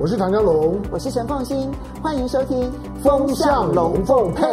我是唐江龙，我是陈凤新，欢迎收听《风向龙凤配》。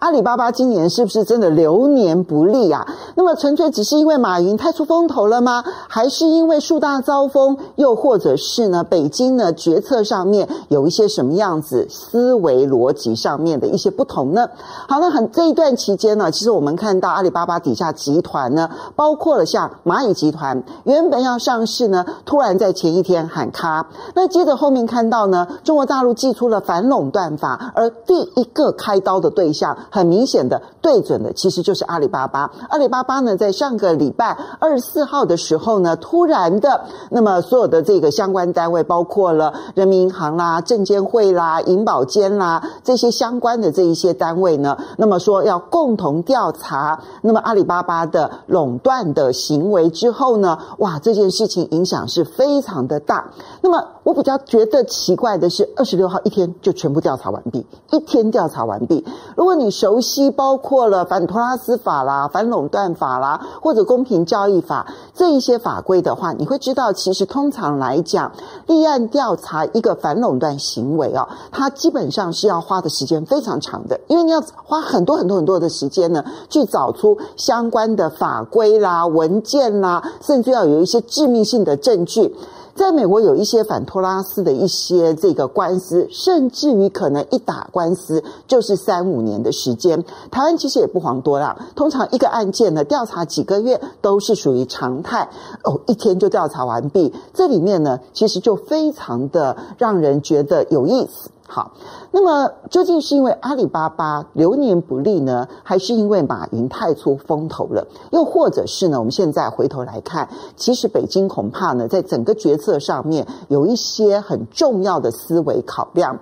阿里巴巴今年是不是真的流年不利啊？那么纯粹只是因为马云太出风头了吗？还是因为树大招风？又或者是呢？北京呢决策上面有一些什么样子思维逻辑上面的一些不同呢？好，那很这一段期间呢，其实我们看到阿里巴巴底下集团呢，包括了像蚂蚁集团，原本要上市呢，突然在前一天喊卡。那接着后面看到呢，中国大陆祭出了反垄断法，而第一个开刀的对象。很明显的对准的其实就是阿里巴巴。阿里巴巴呢，在上个礼拜二十四号的时候呢，突然的，那么所有的这个相关单位，包括了人民银行啦、证监会啦、银保监啦这些相关的这一些单位呢，那么说要共同调查，那么阿里巴巴的垄断的行为之后呢，哇，这件事情影响是非常的大。那么我比较觉得奇怪的是，二十六号一天就全部调查完毕，一天调查完毕。如果你熟悉包括了反托拉斯法啦、反垄断法啦，或者公平交易法这一些法规的话，你会知道，其实通常来讲，立案调查一个反垄断行为哦，它基本上是要花的时间非常长的，因为你要花很多很多很多的时间呢，去找出相关的法规啦、文件啦，甚至要有一些致命性的证据。在美国有一些反托拉斯的一些这个官司，甚至于可能一打官司就是三五年的时间。台湾其实也不遑多让，通常一个案件呢，调查几个月都是属于常态。哦，一天就调查完毕，这里面呢，其实就非常的让人觉得有意思。好，那么究竟是因为阿里巴巴流年不利呢，还是因为马云太出风头了？又或者是呢？我们现在回头来看，其实北京恐怕呢，在整个决策上面有一些很重要的思维考量。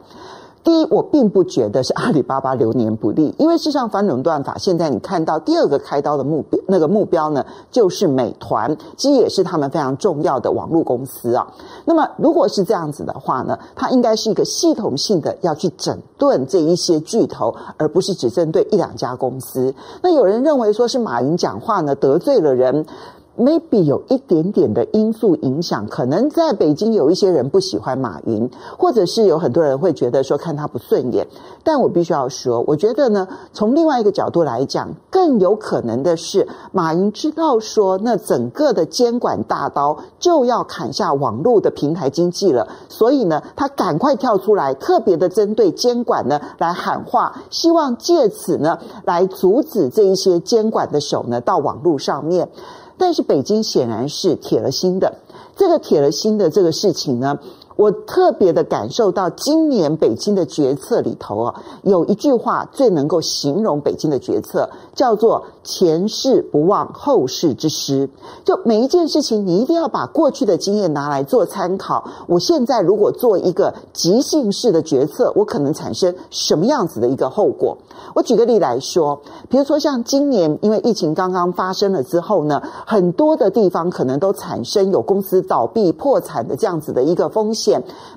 第一，我并不觉得是阿里巴巴流年不利，因为事实上反垄断法现在你看到第二个开刀的目标，那个目标呢，就是美团，其实也是他们非常重要的网络公司啊。那么如果是这样子的话呢，它应该是一个系统性的要去整顿这一些巨头，而不是只针对一两家公司。那有人认为说是马云讲话呢得罪了人。Maybe 有一点点的因素影响，可能在北京有一些人不喜欢马云，或者是有很多人会觉得说看他不顺眼。但我必须要说，我觉得呢，从另外一个角度来讲，更有可能的是，马云知道说，那整个的监管大刀就要砍下网络的平台经济了，所以呢，他赶快跳出来，特别的针对监管呢来喊话，希望借此呢来阻止这一些监管的手呢到网络上面。但是北京显然是铁了心的，这个铁了心的这个事情呢，我特别的感受到今年北京的决策里头啊，有一句话最能够形容北京的决策，叫做“前事不忘后事之师”。就每一件事情，你一定要把过去的经验拿来做参考。我现在如果做一个即兴式的决策，我可能产生什么样子的一个后果？我举个例来说，比如说像今年，因为疫情刚刚发生了之后呢，很多的地方可能都产生有公司倒闭、破产的这样子的一个风险。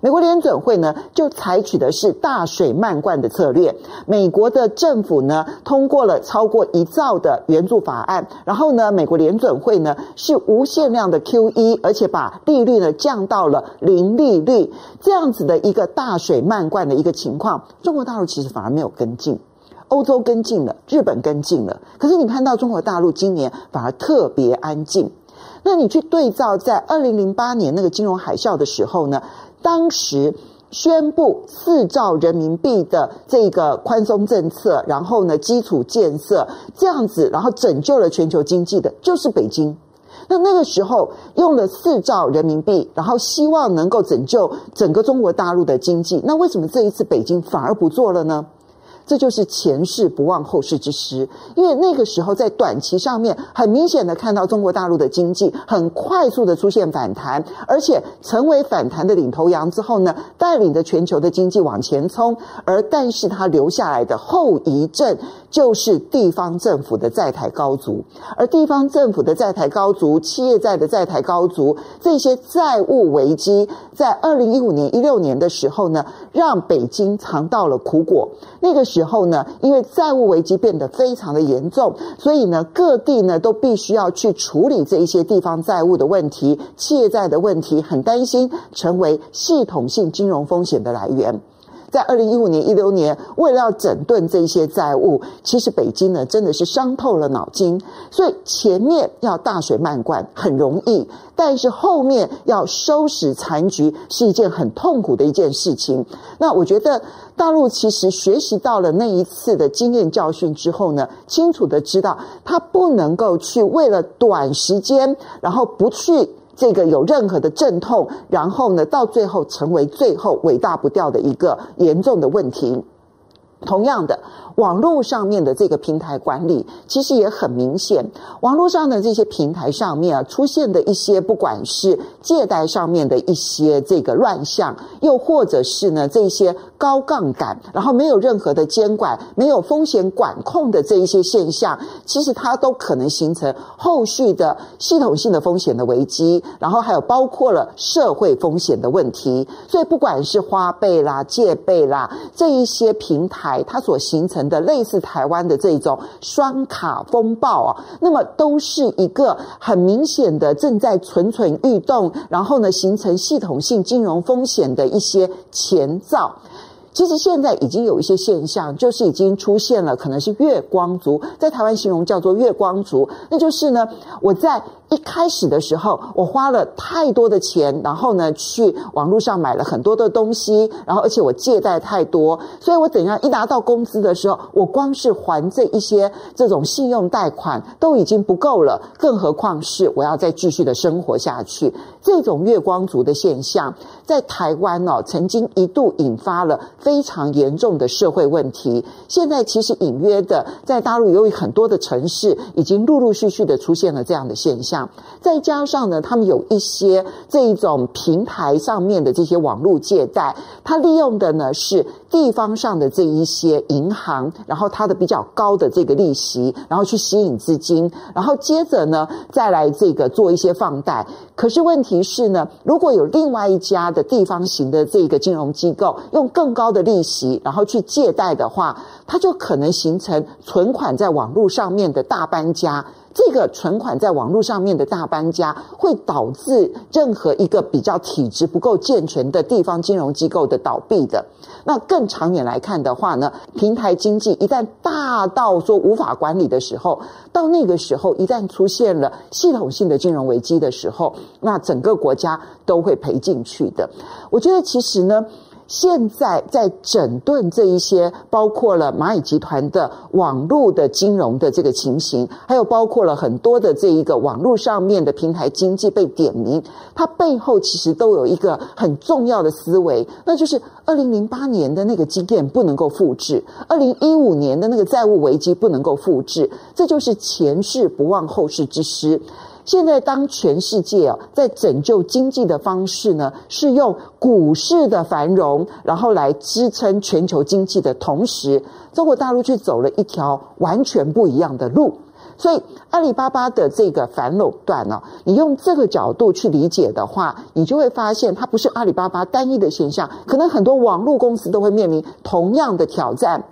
美国联准会呢，就采取的是大水漫灌的策略。美国的政府呢，通过了超过一兆的援助法案，然后呢，美国联准会呢是无限量的 QE，而且把利率呢降到了零利率，这样子的一个大水漫灌的一个情况，中国大陆其实反而没有跟进。欧洲跟进了，日本跟进了，可是你看到中国大陆今年反而特别安静。那你去对照在二零零八年那个金融海啸的时候呢，当时宣布四兆人民币的这个宽松政策，然后呢基础建设这样子，然后拯救了全球经济的，就是北京。那那个时候用了四兆人民币，然后希望能够拯救整个中国大陆的经济。那为什么这一次北京反而不做了呢？这就是前事不忘后事之师，因为那个时候在短期上面很明显的看到中国大陆的经济很快速的出现反弹，而且成为反弹的领头羊之后呢，带领着全球的经济往前冲，而但是它留下来的后遗症就是地方政府的债台高筑，而地方政府的债台高筑、企业债的债台高筑，这些债务危机在二零一五年、一六年的时候呢，让北京尝到了苦果，那个之后呢，因为债务危机变得非常的严重，所以呢，各地呢都必须要去处理这一些地方债务的问题、借债的问题，很担心成为系统性金融风险的来源。在二零一五年、一六年，为了要整顿这些债务，其实北京呢真的是伤透了脑筋。所以前面要大水漫灌很容易，但是后面要收拾残局是一件很痛苦的一件事情。那我觉得大陆其实学习到了那一次的经验教训之后呢，清楚的知道他不能够去为了短时间，然后不去。这个有任何的阵痛，然后呢，到最后成为最后尾大不掉的一个严重的问题。同样的。网络上面的这个平台管理，其实也很明显。网络上的这些平台上面啊，出现的一些不管是借贷上面的一些这个乱象，又或者是呢这些高杠杆，然后没有任何的监管、没有风险管控的这一些现象，其实它都可能形成后续的系统性的风险的危机，然后还有包括了社会风险的问题。所以不管是花呗啦、借呗啦这一些平台，它所形成的类似台湾的这种双卡风暴啊，那么都是一个很明显的正在蠢蠢欲动，然后呢，形成系统性金融风险的一些前兆。其实现在已经有一些现象，就是已经出现了，可能是月光族，在台湾形容叫做月光族，那就是呢，我在。一开始的时候，我花了太多的钱，然后呢，去网络上买了很多的东西，然后而且我借贷太多，所以我等一下一拿到工资的时候，我光是还这一些这种信用贷款都已经不够了，更何况是我要再继续的生活下去。这种月光族的现象，在台湾哦，曾经一度引发了非常严重的社会问题。现在其实隐约的，在大陆由于很多的城市已经陆陆续续的出现了这样的现象。再加上呢，他们有一些这一种平台上面的这些网络借贷，它利用的呢是地方上的这一些银行，然后它的比较高的这个利息，然后去吸引资金，然后接着呢再来这个做一些放贷。可是问题是呢，如果有另外一家的地方型的这个金融机构用更高的利息，然后去借贷的话，它就可能形成存款在网络上面的大搬家。这个存款在网络上面的大搬家，会导致任何一个比较体质不够健全的地方金融机构的倒闭的。那更长远来看的话呢，平台经济一旦大到说无法管理的时候，到那个时候一旦出现了系统性的金融危机的时候，那整个国家都会赔进去的。我觉得其实呢。现在在整顿这一些，包括了蚂蚁集团的网络的金融的这个情形，还有包括了很多的这一个网络上面的平台经济被点名，它背后其实都有一个很重要的思维，那就是二零零八年的那个经验不能够复制，二零一五年的那个债务危机不能够复制，这就是前事不忘后事之师。现在，当全世界啊在拯救经济的方式呢，是用股市的繁荣，然后来支撑全球经济的同时，中国大陆却走了一条完全不一样的路。所以，阿里巴巴的这个反垄断呢，你用这个角度去理解的话，你就会发现它不是阿里巴巴单一的现象，可能很多网络公司都会面临同样的挑战。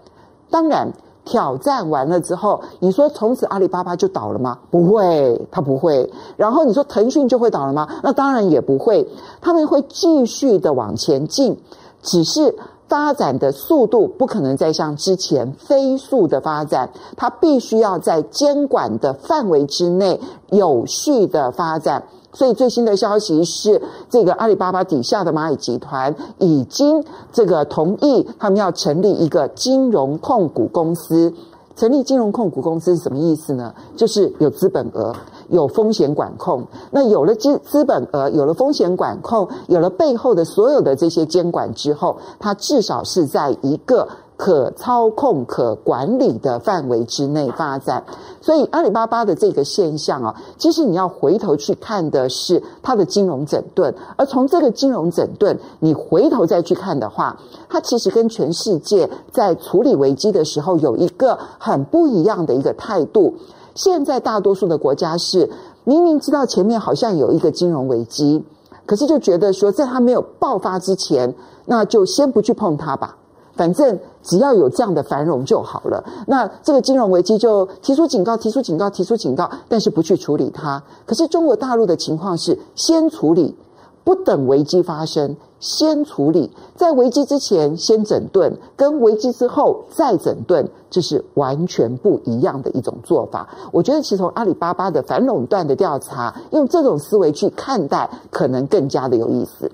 当然。挑战完了之后，你说从此阿里巴巴就倒了吗？不会，它不会。然后你说腾讯就会倒了吗？那当然也不会，他们会继续的往前进，只是发展的速度不可能再像之前飞速的发展，它必须要在监管的范围之内有序的发展。所以最新的消息是，这个阿里巴巴底下的蚂蚁集团已经这个同意，他们要成立一个金融控股公司。成立金融控股公司是什么意思呢？就是有资本额，有风险管控。那有了资资本额，有了风险管控，有了背后的所有的这些监管之后，它至少是在一个。可操控、可管理的范围之内发展，所以阿里巴巴的这个现象啊，其实你要回头去看的是它的金融整顿，而从这个金融整顿，你回头再去看的话，它其实跟全世界在处理危机的时候有一个很不一样的一个态度。现在大多数的国家是明明知道前面好像有一个金融危机，可是就觉得说在它没有爆发之前，那就先不去碰它吧。反正只要有这样的繁荣就好了。那这个金融危机就提出警告，提出警告，提出警告，但是不去处理它。可是中国大陆的情况是先处理。不等危机发生，先处理，在危机之前先整顿，跟危机之后再整顿，这是完全不一样的一种做法。我觉得，其实从阿里巴巴的反垄断的调查，用这种思维去看待，可能更加的有意思。